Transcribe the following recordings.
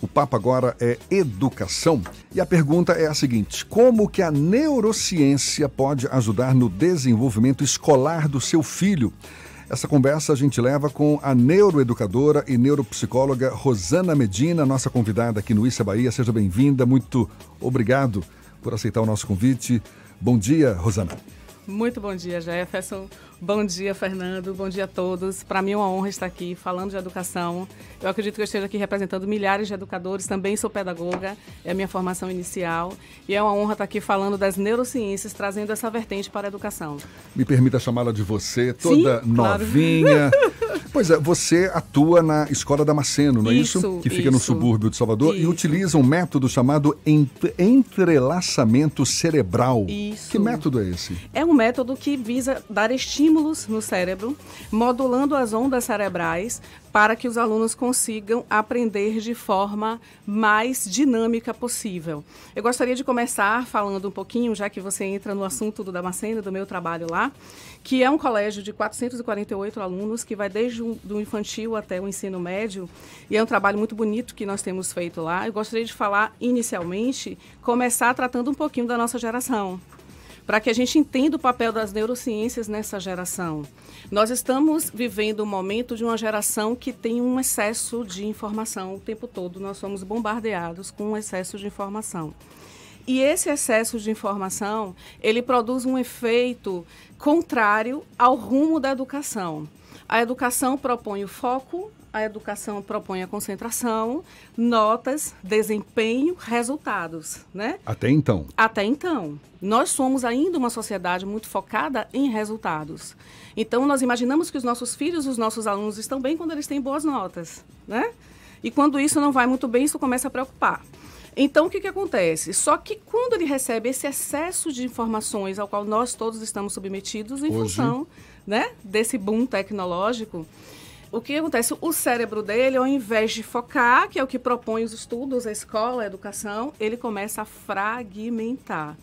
O papo agora é educação e a pergunta é a seguinte: como que a neurociência pode ajudar no desenvolvimento escolar do seu filho? Essa conversa a gente leva com a neuroeducadora e neuropsicóloga Rosana Medina, nossa convidada aqui no Issa Bahia. Seja bem-vinda, muito obrigado por aceitar o nosso convite. Bom dia, Rosana. Muito bom dia, Jefferson. Bom dia, Fernando. Bom dia a todos. Para mim é uma honra estar aqui falando de educação. Eu acredito que eu esteja aqui representando milhares de educadores. Também sou pedagoga, é a minha formação inicial. E é uma honra estar aqui falando das neurociências, trazendo essa vertente para a educação. Me permita chamá-la de você, toda Sim, novinha. Claro. pois é, você atua na Escola Damasceno, não é isso? isso? Que fica isso. no subúrbio de Salvador isso. e utiliza um método chamado entrelaçamento cerebral. Isso. Que método é esse? É um método que visa dar estímulo estímulos no cérebro, modulando as ondas cerebrais para que os alunos consigam aprender de forma mais dinâmica possível. Eu gostaria de começar falando um pouquinho, já que você entra no assunto do Damasceno, do meu trabalho lá, que é um colégio de 448 alunos que vai desde o infantil até o ensino médio, e é um trabalho muito bonito que nós temos feito lá. Eu gostaria de falar inicialmente, começar tratando um pouquinho da nossa geração para que a gente entenda o papel das neurociências nessa geração. Nós estamos vivendo um momento de uma geração que tem um excesso de informação o tempo todo. Nós somos bombardeados com um excesso de informação. E esse excesso de informação, ele produz um efeito contrário ao rumo da educação. A educação propõe o foco, a educação propõe a concentração, notas, desempenho, resultados, né? Até então. Até então. Nós somos ainda uma sociedade muito focada em resultados. Então, nós imaginamos que os nossos filhos, os nossos alunos estão bem quando eles têm boas notas, né? E quando isso não vai muito bem, isso começa a preocupar. Então, o que, que acontece? Só que quando ele recebe esse excesso de informações ao qual nós todos estamos submetidos em Hoje... função né, desse boom tecnológico, o que acontece? O cérebro dele, ao invés de focar, que é o que propõe os estudos, a escola, a educação, ele começa a fragmentar.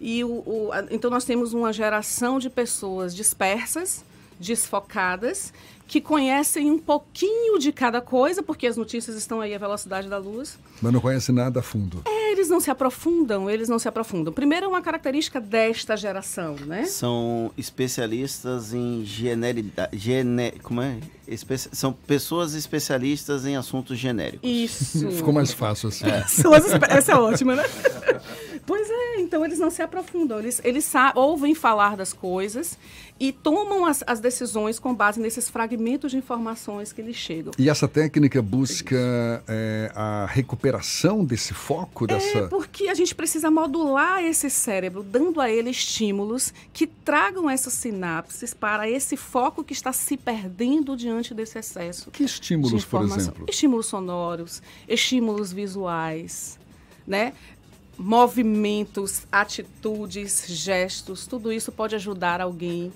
E o, o então nós temos uma geração de pessoas dispersas, desfocadas, que conhecem um pouquinho de cada coisa, porque as notícias estão aí à velocidade da luz. Mas não conhecem nada a fundo. É, eles não se aprofundam, eles não se aprofundam. Primeiro, é uma característica desta geração, né? São especialistas em generidade. Gene, como é? Espe são pessoas especialistas em assuntos genéricos. Isso. Ficou mais fácil assim. É. Essa é ótima, né? É, então eles não se aprofundam, eles, eles ouvem falar das coisas e tomam as, as, decisões com base nesses fragmentos de informações que eles chegam. E essa técnica busca é, a recuperação desse foco? Dessa... É, porque a gente precisa modular esse cérebro, dando a ele estímulos que tragam essas sinapses para esse foco que está se perdendo diante desse excesso. Que estímulos, por exemplo? Estímulos sonoros, estímulos visuais, né? Movimentos, atitudes, gestos, tudo isso pode ajudar alguém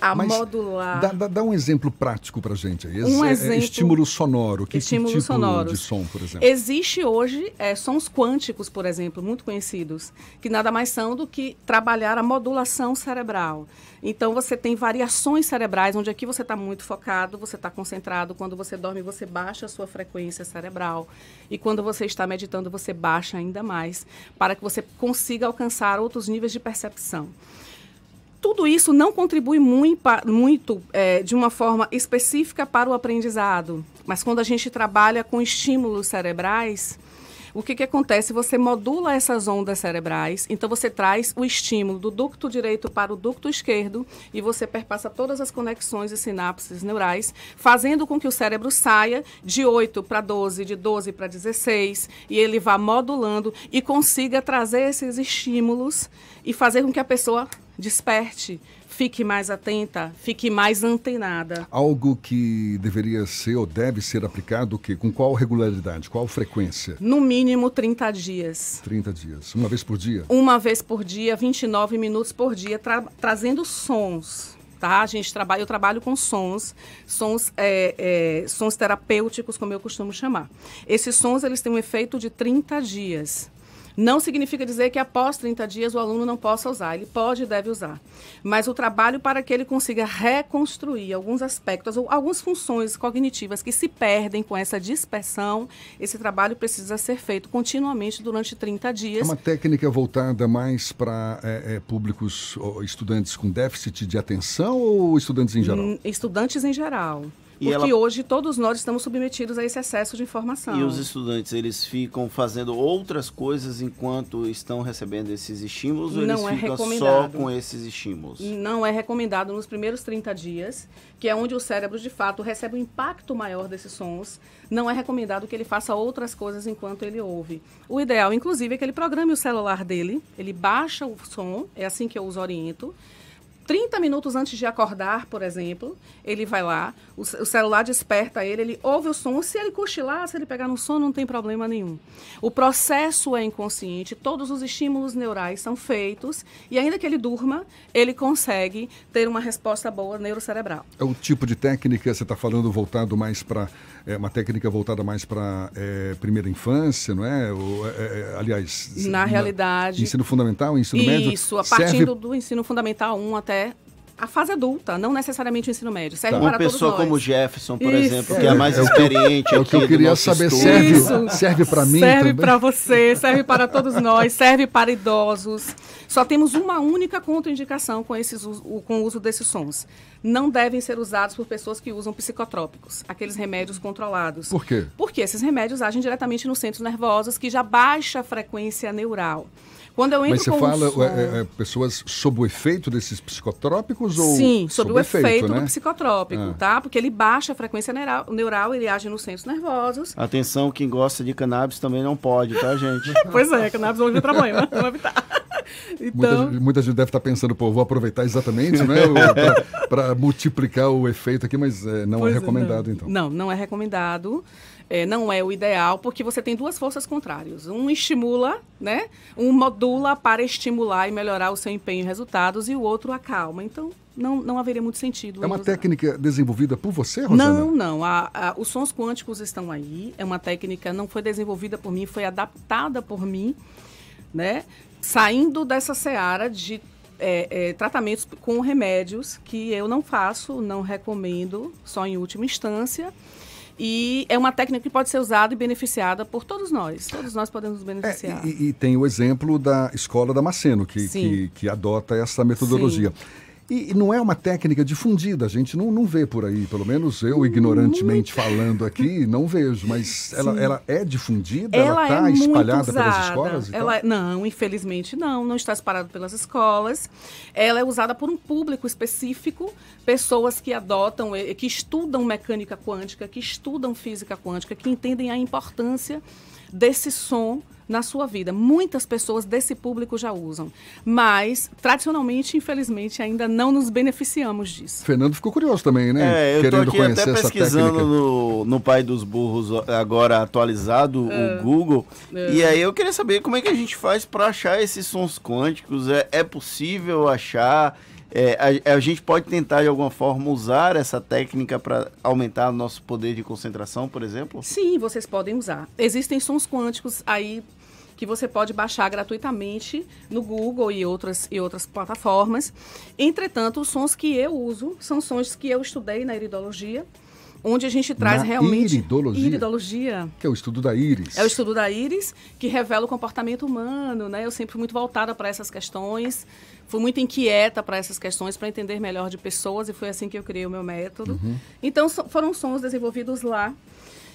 a Mas modular. Dá, dá, dá, um exemplo prático para gente aí. Um é, exemplo, estímulo sonoro. Que, estímulo que tipo sonoros. de som, por exemplo? Existe hoje é, sons quânticos, por exemplo, muito conhecidos, que nada mais são do que trabalhar a modulação cerebral. Então você tem variações cerebrais, onde aqui você está muito focado, você está concentrado. Quando você dorme, você baixa a sua frequência cerebral. E quando você está meditando, você baixa ainda mais, para que você consiga alcançar outros níveis de percepção tudo isso não contribui muito, muito é, de uma forma específica para o aprendizado. Mas quando a gente trabalha com estímulos cerebrais, o que, que acontece? Você modula essas ondas cerebrais, então você traz o estímulo do ducto direito para o ducto esquerdo e você perpassa todas as conexões e sinapses neurais, fazendo com que o cérebro saia de 8 para 12, de 12 para 16, e ele vá modulando e consiga trazer esses estímulos e fazer com que a pessoa desperte, fique mais atenta, fique mais antenada. Algo que deveria ser ou deve ser aplicado que com qual regularidade, qual frequência? No mínimo 30 dias. 30 dias, uma vez por dia? Uma vez por dia, 29 minutos por dia, tra trazendo sons. Tá? A gente trabalha, eu trabalho com sons, sons, é, é, sons terapêuticos, como eu costumo chamar. Esses sons eles têm um efeito de 30 dias Não significa dizer que após 30 dias o aluno não possa usar. Ele pode e deve usar. Mas o trabalho para que ele consiga reconstruir alguns aspectos ou algumas funções cognitivas que se perdem com essa dispersão, esse trabalho precisa ser feito continuamente durante 30 dias. É uma técnica voltada mais para é, é, públicos, estudantes com déficit de atenção ou estudantes em geral? Hum, estudantes em geral. E porque ela... hoje todos nós estamos submetidos a esse excesso de informação. E os estudantes, eles ficam fazendo outras coisas enquanto estão recebendo esses estímulos ou Não eles é ficam só com esses estímulos? Não é recomendado nos primeiros 30 dias, que é onde o cérebro, de fato, recebe um impacto maior desses sons. Não é recomendado que ele faça outras coisas enquanto ele ouve. O ideal, inclusive, é que ele programe o celular dele, ele baixa o som, é assim que eu os oriento, 30 minutos antes de acordar, por exemplo, ele vai lá, o, o, celular desperta ele, ele ouve o som. Se ele cochilar, se ele pegar no sono, não tem problema nenhum. O processo é inconsciente, todos os estímulos neurais são feitos e, ainda que ele durma, ele consegue ter uma resposta boa neurocerebral. É o tipo de técnica, você está falando voltado mais para. É uma técnica voltada mais para é, primeira infância, não é? Ou, é, é aliás. Na, na, realidade. Ensino fundamental, ensino isso, médio. Isso, a partir serve... do ensino fundamental 1 até a fase adulta, não necessariamente o ensino médio. Serve tá. Uma pessoa como Jefferson, por Isso. exemplo, que é, é mais é, experiente. É o que eu queria saber. Serve, serve para mim? Serve para você, serve para todos nós, serve para idosos. Só temos uma única contraindicação com, esses, com o uso desses sons. Não devem ser usados por pessoas que usam psicotrópicos, aqueles remédios controlados. Por quê? Porque esses remédios agem diretamente nos centros nervosos, que já baixa a frequência neural. Quando eu entro Mas você com fala som... é, é, pessoas sob o efeito desses psicotrópicos ou Sim, sob, sob o efeito, efeito né? do psicotrópico, ah. tá? Porque ele baixa a frequência neural, neural, ele age nos centros nervosos. Atenção, quem gosta de cannabis também não pode, tá, gente? pois é, cannabis hoje é problema, vamos evitar. Então... Muita, muita, gente deve estar pensando, pô, vou aproveitar exatamente, né? Para multiplicar o efeito aqui, mas é, não é pois é recomendado, não. então. Não, não é recomendado é, não é o ideal, porque você tem duas forças contrárias. Um estimula, né? Um modula para estimular e melhorar o seu empenho e resultados, e o outro acalma. Então, não, não haveria muito sentido. É uma técnica desenvolvida por você, Rosana? Não, não. A, a, os sons quânticos estão aí. É uma técnica, não foi desenvolvida por mim, foi adaptada por mim, né? Saindo dessa seara de é, é, tratamentos com remédios que eu não faço, não recomendo, só em última instância. E é uma técnica que pode ser usada e beneficiada por todos nós. Todos nós podemos beneficiar. É, e, e, tem o exemplo da escola Damasceno, que, que, que, adota essa metodologia. Sim. E, não é uma técnica difundida, a gente não, não vê por aí, pelo menos eu, ignorantemente falando aqui, não vejo, mas ela, ela é difundida? Ela está é espalhada pelas escolas? Ela, é, não, infelizmente não, não está espalhada pelas escolas. Ela é usada por um público específico, pessoas que adotam, eh, que estudam mecânica quântica, que estudam física quântica, que entendem a importância desse som na sua vida. Muitas pessoas desse público já usam, mas tradicionalmente, infelizmente, ainda não nos beneficiamos disso. Fernando ficou curioso também, né? É, eu Querendo aqui até pesquisando no, no Pai dos Burros agora atualizado, é. o Google, é. e aí eu queria saber como é que a gente faz para achar esses sons quânticos. É, é possível achar? É, a, a, gente pode tentar de alguma forma usar essa técnica para aumentar nosso poder de concentração, por exemplo? Sim, vocês podem usar. Existem sons quânticos aí que você pode baixar gratuitamente no Google e outras, e outras plataformas. Entretanto, os sons que eu uso são sons que eu estudei na iridologia, onde a gente traz na realmente iridologia, iridologia, que é o estudo da íris. É o estudo da íris que revela o comportamento humano, né? Eu sempre fui muito voltada para essas questões, fui muito inquieta para essas questões para entender melhor de pessoas e foi assim que eu criei o meu método. Uhum. Então foram sons desenvolvidos lá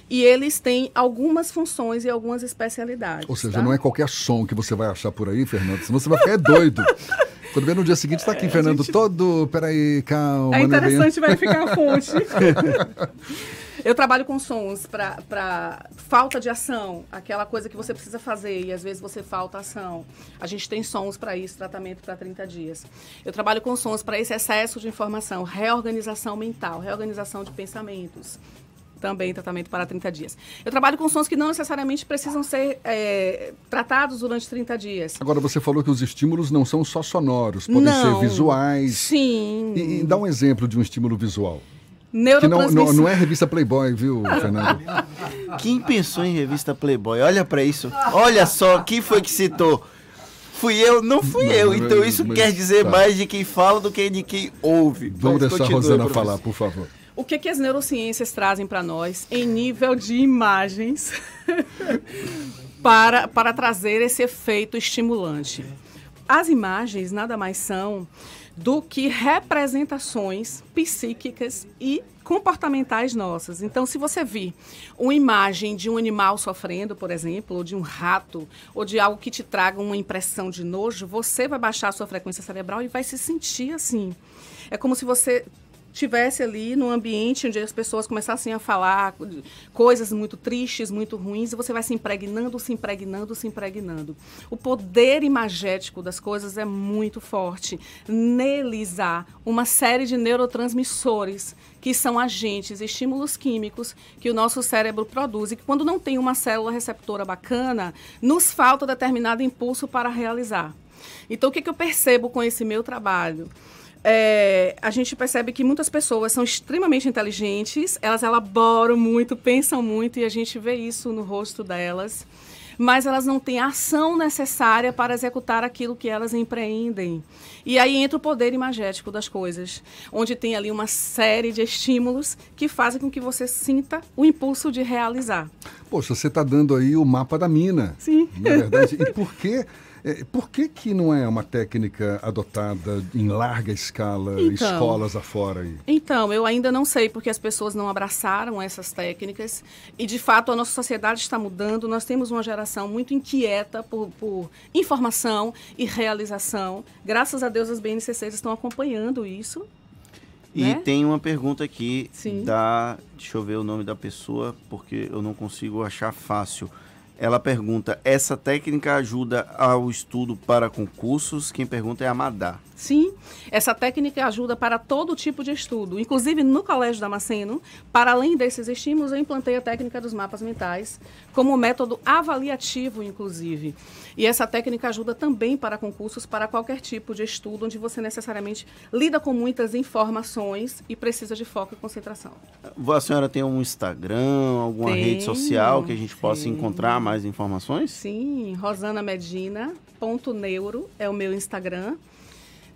e eles têm algumas funções e algumas especialidades. Ou seja, tá? não é qualquer som que você vai achar por aí, Fernando, senão você vai ficar dodo. Quando vê no dia seguinte, está aqui, é, Fernando, gente... todo. Peraí, calma. É interessante verificar a fonte. Eu trabalho com sons para falta de ação, aquela coisa que você precisa fazer e às vezes você falta ação. A gente tem sons para isso, tratamento para 30 dias. Eu trabalho com sons para esse excesso de informação, reorganização mental, reorganização de pensamentos também tratamento para 30 dias. Eu trabalho com sons que não necessariamente precisam ser é, tratados durante 30 dias. Agora, você falou que os estímulos não são só sonoros, podem não, ser visuais. Sim. E, e dá um exemplo de um estímulo visual. neurotransmissores. Não, não, não, é revista Playboy, viu, Fernando? Quem pensou em revista Playboy? Olha para isso. Olha só, quem foi que citou? Fui eu? Não fui não, eu. Então isso quer dizer tá. mais de quem fala do que de quem ouve. Vamos mas deixar a Rosana falar, por favor. O que, que as neurociências trazem para nós em nível de imagens para, para trazer esse efeito estimulante? As imagens nada mais são do que representações psíquicas e comportamentais nossas. Então, se você vir uma imagem de um animal sofrendo, por exemplo, ou de um rato, ou de algo que te traga uma impressão de nojo, você vai baixar a sua frequência cerebral e vai se sentir assim. É como se você tivesse ali num ambiente onde as pessoas começassem a falar coisas muito tristes, muito ruins, e você vai se impregnando, se impregnando, se impregnando. O poder imagético das coisas é muito forte. Neles há uma série de neurotransmissores que são agentes, estímulos químicos que o nosso cérebro produz e que quando não tem uma célula receptora bacana, nos falta determinado impulso para realizar. Então, o que, que eu percebo com esse meu trabalho? É, a gente percebe que muitas pessoas são extremamente inteligentes, elas elaboram muito, pensam muito e a gente vê isso no rosto delas, mas elas não têm a ação necessária para executar aquilo que elas empreendem. E aí entra o poder imagético das coisas, onde tem ali uma série de estímulos que fazem com que você sinta o impulso de realizar. Poxa, você está dando aí o mapa da mina. Sim. Na é verdade. E por que é, por que, que não é uma técnica adotada em larga escala, então, escolas afora? Aí? Então, eu ainda não sei porque as pessoas não abraçaram essas técnicas e, de fato, a nossa sociedade está mudando. Nós temos uma geração muito inquieta por, por informação e realização. Graças a Deus, as BNCCs estão acompanhando isso. E né? tem uma pergunta aqui Sim. da. Deixa eu ver o nome da pessoa, porque eu não consigo achar fácil. Ela pergunta: essa técnica ajuda ao estudo para concursos? Quem pergunta é a Madá. Sim, essa técnica ajuda para todo tipo de estudo. Inclusive, no Colégio Damasceno, para além desses estímulos, eu implantei a técnica dos mapas mentais como método avaliativo, inclusive. E essa técnica ajuda também para concursos, para qualquer tipo de estudo, onde você necessariamente lida com muitas informações e precisa de foco e concentração. A senhora tem um Instagram, alguma rede social que a gente possa encontrar mais informações? Sim, rosanamedina.neuro é o meu Instagram.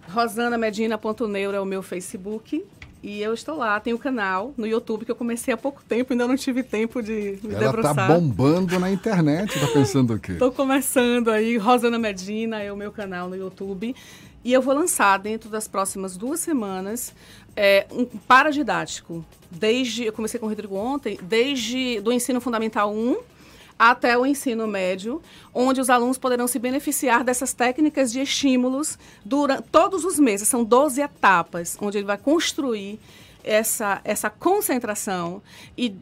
rosanamedina.neuro é o meu Facebook. E eu estou lá, tenho o canal no YouTube que eu comecei há pouco tempo, ainda não tive tempo de me Ela tá debruçar. tá bombando na internet, tá pensando o quê? Estou começando aí, Rosana Medina é o meu canal no YouTube. E eu vou lançar dentro das próximas duas semanas é, um paradidático. Desde, eu comecei com o Rodrigo ontem, desde do ensino fundamental 1 até o ensino médio, onde os alunos poderão se beneficiar dessas técnicas de estímulos durante todos os meses. São 12 etapas, onde ele vai construir essa, essa concentração e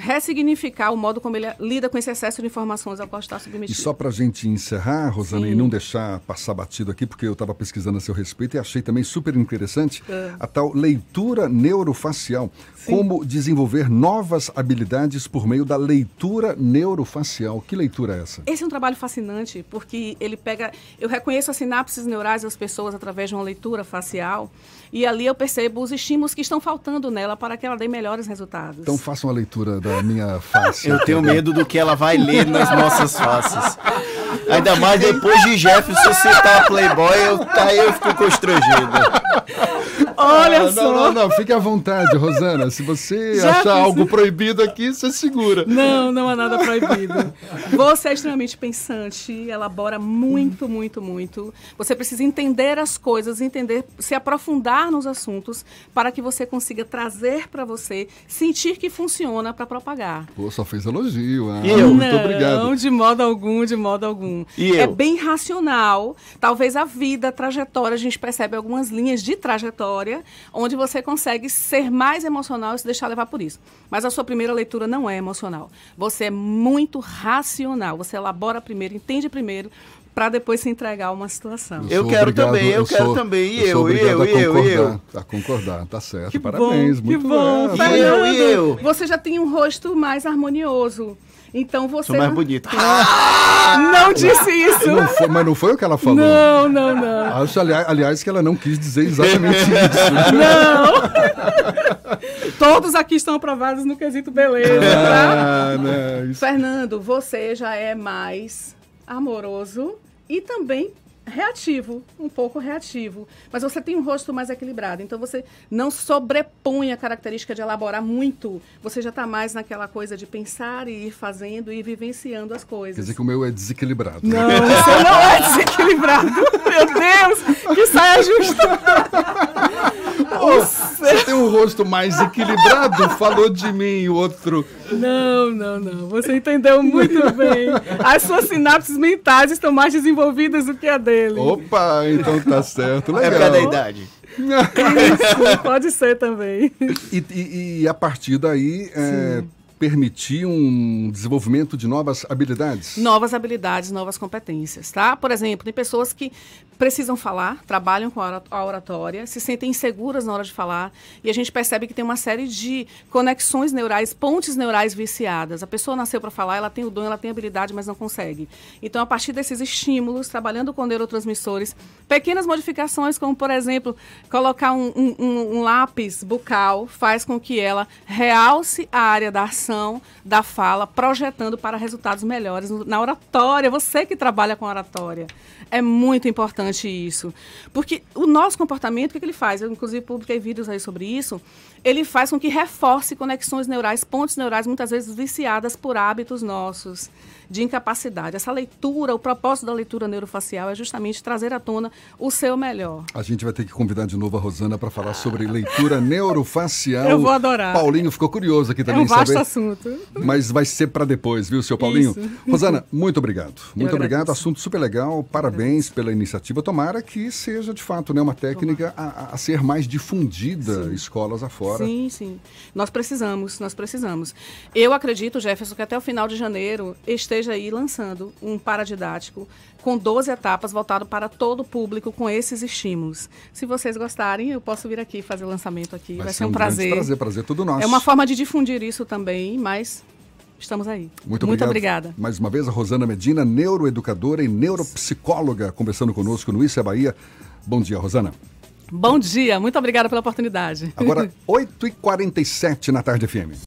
ressignificar o modo como ele lida com esse excesso de informações ao qual está submetido. E só para a gente encerrar, Rosana, Sim. e não deixar passar batido aqui, porque eu estava pesquisando a seu respeito e achei também super interessante é. a tal leitura neurofacial. Sim. Como desenvolver novas habilidades por meio da leitura neurofacial. Que leitura é essa? Esse é um trabalho fascinante, porque ele pega. Eu reconheço as sinapses neurais das pessoas através de uma leitura facial. E ali eu percebo os estímulos que estão faltando nela para que ela dê melhores resultados. Então faça uma leitura da minha face. Eu tenho medo do que ela vai ler nas nossas faces. Ainda mais depois de Jefferson citar Playboy, eu, aí eu fico constrangido. Olha ah, só. Não, não, não, fique à vontade, Rosana. Se você Jefferson. achar algo proibido aqui, você segura. Não, não há nada proibido. Você é extremamente pensante, elabora muito, muito, muito. Você precisa entender as coisas, entender, se aprofundar nos assuntos para que você consiga trazer para você, sentir que funciona para propagar. Pô, só fez elogio. Ah, eu? Muito não, obrigado. Não, de modo algum, de modo algum. E é eu? bem racional. Talvez a vida, a trajetória, a gente percebe algumas linhas de trajetória onde você consegue ser mais emocional e se deixar levar por isso. Mas a sua primeira leitura não é emocional. Você é muito racional. Você elabora primeiro, entende primeiro, para depois se entregar a uma situação. Eu, eu quero obrigado, também, eu, eu quero sou, também, e eu, e eu, e eu, e eu. A concordar, tá certo. Que Parabéns, bom, muito que bom. bom. E eu, e eu. Você já tem um rosto mais harmonioso. Então você. Sou mais bonito. Ah! Não disse isso. Não foi, mas não foi o que ela falou. Não, não, não. Acho, aliás, aliás, que ela não quis dizer exatamente isso. Não! Todos aqui estão aprovados no quesito beleza, tá? Ah, né, Fernando, você já é mais amoroso e também reativo, um pouco reativo, mas você tem um rosto mais equilibrado, então você não sobrepõe a característica de elaborar muito, você já está mais naquela coisa de pensar e ir fazendo e vivenciando as coisas. Quer dizer que o meu é desequilibrado. Não, você não é desequilibrado. Meu Deus, que saia justa. Você tem um rosto mais equilibrado, falou de mim, o outro. Não, não, não. Você entendeu muito bem. As suas sinapses mentais estão mais desenvolvidas do que a dele. Opa, então tá certo. Legal. É por da idade. Isso, pode ser também. E, e, e a partir daí, é, permitir um desenvolvimento de novas habilidades? Novas habilidades, novas competências, tá? Por exemplo, tem pessoas que precisam falar, trabalham com a oratória, se sentem inseguras na hora de falar, e a gente percebe que tem uma série de conexões neurais, pontes neurais viciadas. A pessoa nasceu para falar, ela tem o dom, ela tem habilidade, mas não consegue. Então, a partir desses estímulos, trabalhando com neurotransmissores, pequenas modificações, como, por exemplo, colocar um, um, um lápis bucal, faz com que ela realce a área da ação, da fala, projetando para resultados melhores na oratória. Você que trabalha com oratória. É muito importante isso. Porque o nosso comportamento, o que, é que ele faz? Eu, inclusive, publiquei vídeos aí sobre isso. Ele faz com que reforce conexões neurais, pontes neurais, muitas vezes viciadas por hábitos nossos de incapacidade. Essa leitura, o propósito da leitura neurofacial é justamente trazer à tona o seu melhor. A gente vai ter que convidar de novo a Rosana para falar sobre leitura neurofacial. Eu vou adorar. Paulinho ficou curioso aqui também. É um vasto saber, assunto. Mas vai ser para depois, viu, seu Paulinho? Isso. Rosana, muito obrigado. Muito obrigado. Assunto super legal. Parabéns pela iniciativa. Tomara que seja, de fato, né, uma técnica a, a, ser mais difundida sim. escolas afora. Sim, sim. Nós precisamos, nós precisamos. Eu acredito, Jefferson, que até o final de janeiro esteja aí lançando um paradidático com 12 etapas voltado para todo o público com esses estímulos. Se vocês gostarem, eu posso vir aqui fazer o lançamento aqui. Vai, Vai ser um, um prazer. Prazer, prazer tudo nosso. É uma forma de difundir isso também, mas estamos aí. Muito, Muito obrigada. Mais uma vez, a Rosana Medina, neuroeducadora e neuropsicóloga, conversando conosco no Isso é Bahia. Bom dia, Rosana. Bom dia, muito obrigada pela oportunidade. Agora, 8h47 na tarde FM.